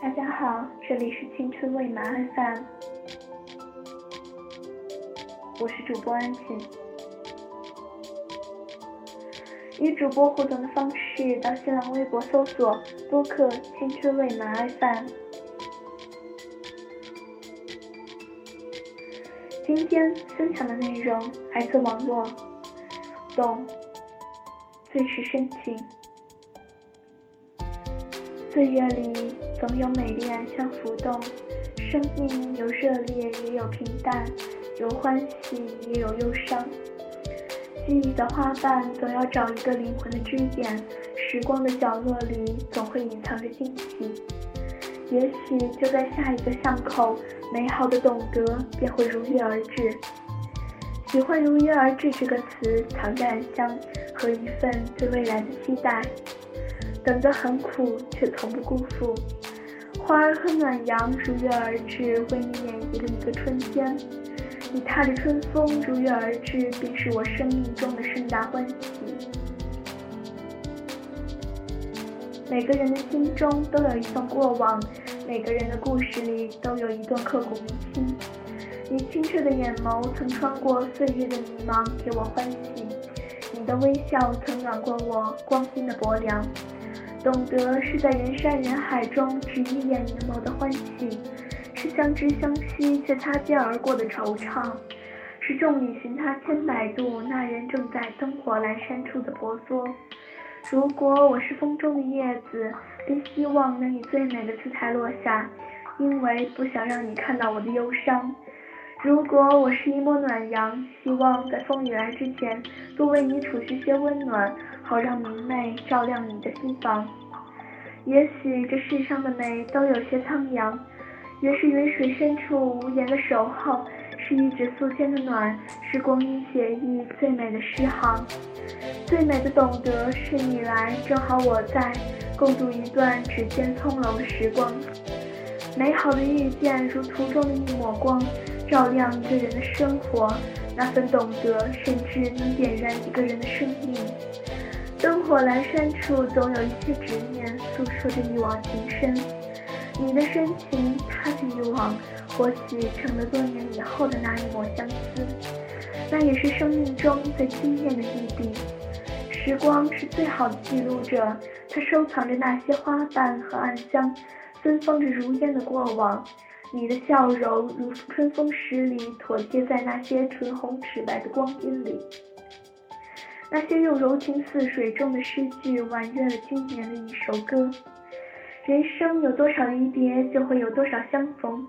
大家好，这里是青春未满 FM，我是主播安琪。与主播互动的方式，到新浪微博搜索播客青春未满 FM。今天分享的内容来自网络，懂，最是深情。岁月里总有美丽暗香浮动，生命有热烈也有平淡，有欢喜也有忧伤。记忆的花瓣总要找一个灵魂的支点，时光的角落里总会隐藏着惊喜。也许就在下一个巷口。美好的懂得便会如约而至。喜欢“如约而至”这个词，藏着暗香和一份对未来的期待。等得很苦，却从不辜负。花儿和暖阳如约而至，为你演绎了一个春天。你踏着春风如约而至，便是我生命中的盛大欢喜。每个人的心中都有一段过往。每个人的故事里都有一段刻骨铭心。你清澈的眼眸曾穿过岁月的迷茫，给我欢喜；你的微笑曾暖过我光阴的薄凉。懂得是在人山人海中只一眼凝眸的欢喜，是相知相惜却擦肩而过的惆怅，是众里寻他千百度，那人正在灯火阑珊处的婆娑。如果我是风中的叶子，便希望能以最美的姿态落下，因为不想让你看到我的忧伤。如果我是一抹暖阳，希望在风雨来之前，多为你储蓄些温暖，好让明媚照亮你的心房。也许这世上的美都有些苍凉，越是云水深处无言的守候。是一纸素笺的暖，是光阴写意最美的诗行，最美的懂得是你来，正好我在，共度一段指尖葱茏的时光。美好的遇见如途中的一抹光，照亮一个人的生活。那份懂得，甚至能点燃一个人的生命。灯火阑珊处，总有一些执念，诉说着一往情深。你的深情，他的欲望。或许成了多年以后的那一抹相思，那也是生命中最惊艳的一笔。时光是最好的记录者，它收藏着那些花瓣和暗香，芬芳着如烟的过往。你的笑容如春风十里，妥帖在那些唇红齿白的光阴里。那些用柔情似水中的诗句，婉约了今年的一首歌。人生有多少离别，就会有多少相逢。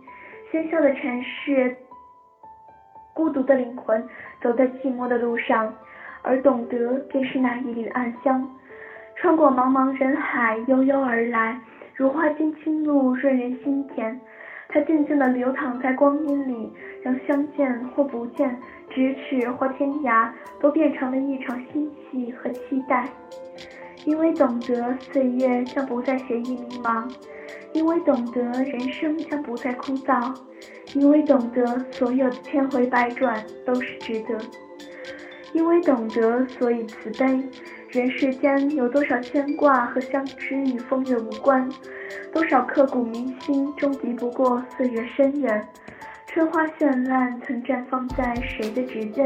喧嚣的城市，孤独的灵魂走在寂寞的路上，而懂得便是那一缕暗香，穿过茫茫人海，悠悠而来，如花间清露，润人心田。它静静地流淌在光阴里，让相见或不见，咫尺或天涯，都变成了一场欣喜和期待。因为懂得，岁月将不再写意迷茫。因为懂得，人生将不再枯燥；因为懂得，所有的千回百转都是值得；因为懂得，所以慈悲。人世间有多少牵挂和相知与风月无关？多少刻骨铭心终敌不过岁月深远。春花绚烂曾绽放在谁的指尖？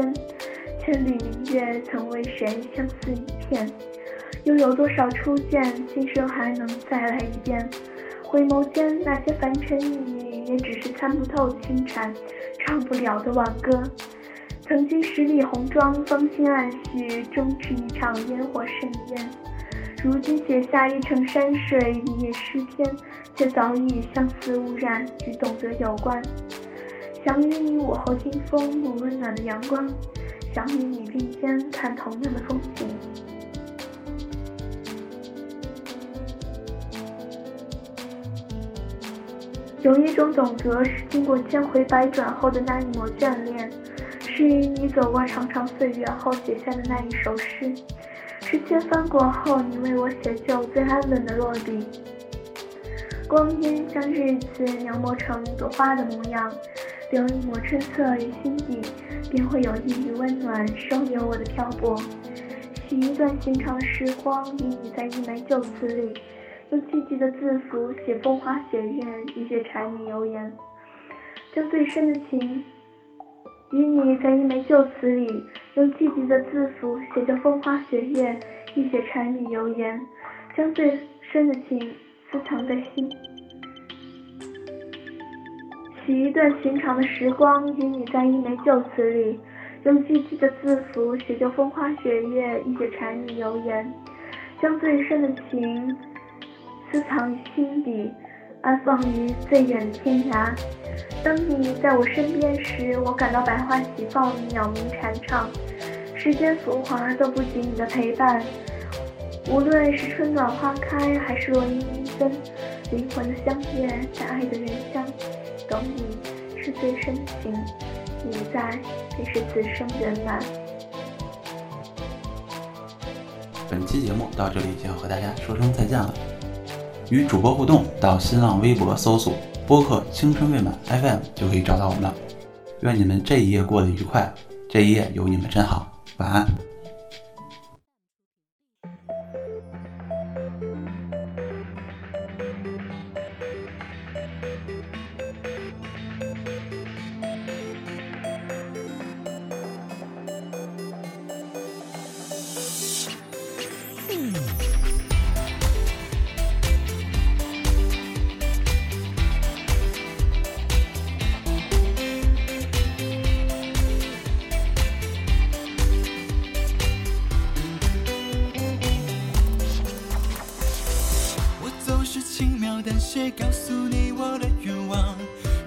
千里明月曾为谁相思一片？又有多少初见，今生还能再来一遍？回眸间，那些凡尘一语，也只是参不透情禅，唱不了的挽歌。曾经十里红妆，芳心暗许，终是一场烟火盛宴。如今写下一程山水，一夜诗篇，却早已相思污染，与懂得有关。想与你午后听风，沐温暖的阳光；想与你并肩看同样的风景。有一种懂得，是经过千回百转后的那一抹眷恋，是与你走过长长岁月后写下的那一首诗，是千帆过后你为我写就最安稳的落笔。光阴将日子描摹成一朵花的模样，留一抹春色于心底，便会有一缕温暖收留我的漂泊。洗一段寻常时光，与你在一枚旧词里。用积极的字符写风花雪月，一些柴米油盐，将最深的情与你在一枚旧词里，用积极的字符写着风花雪月，一些柴米油盐，将最深的情私藏在心。许一段寻常的时光，与你在一枚旧词里，用积极的字符写就风花雪月，一些柴米油盐，将最深的情私藏于心底，安放于最远的天涯。当你在我身边时，我感到百花齐放，鸟鸣蝉唱，世间浮华都不及你的陪伴。无论是春暖花开，还是落英缤纷，灵魂的相悦，在爱的人香。懂你是最深情，你在便是此生圆满。本期节目到这里就要和大家说声再见了。与主播互动，到新浪微博搜索“播客青春未满 FM” 就可以找到我们了。愿你们这一夜过得愉快，这一夜有你们真好，晚安。谁告诉你我的愿望？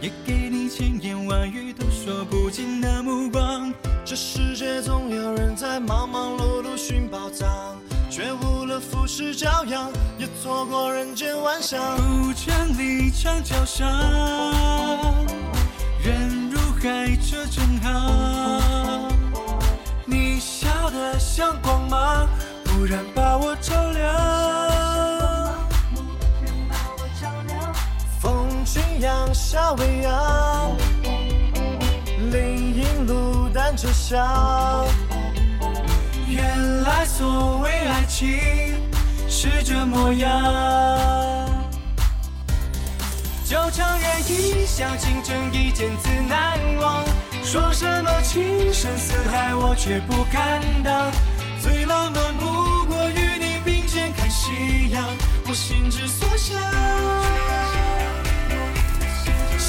也给你千言万语都说不尽的目光。这世界总有人在忙忙碌碌寻宝藏，却误了浮世骄阳，也错过人间万象。古城里长桥上，人如海，车成行。你笑得像光芒，忽然把我照亮。阳下未央，林荫路单车响。原来所谓爱情是这模样。就承认一笑倾城，一见自难忘。说什么情深似海，我却不敢当。最浪漫不过与你并肩看夕阳，我心之所向。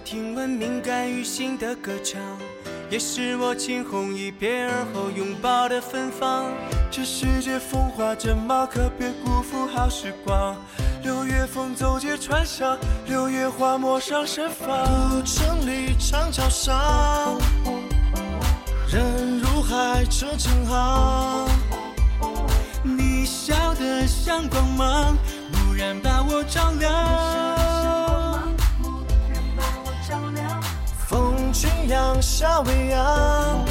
听闻敏感于心的歌唱，也是我惊鸿一瞥而后拥抱的芬芳。这世界风华正茂，可别辜负好时光。六月风走街串巷，六月花陌上盛放。古城里长桥上，人如海，车成行。你笑得像光芒，蓦然把我照亮。阳下未央，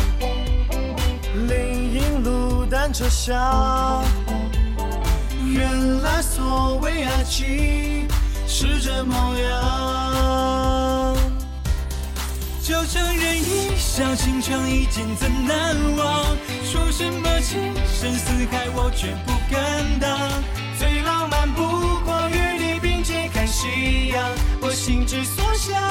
林荫路单车响。原来所谓爱情是这模样。就承认一笑倾城，一见怎难忘？说什么情深似海，我却不敢当。最浪漫不过与你并肩看夕阳，我心之所向。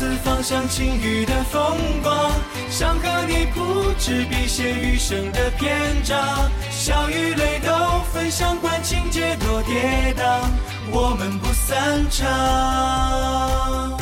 四方，向晴雨的风光；想和你铺纸笔写余生的篇章。笑与泪都分享，管情节多跌宕，我们不散场。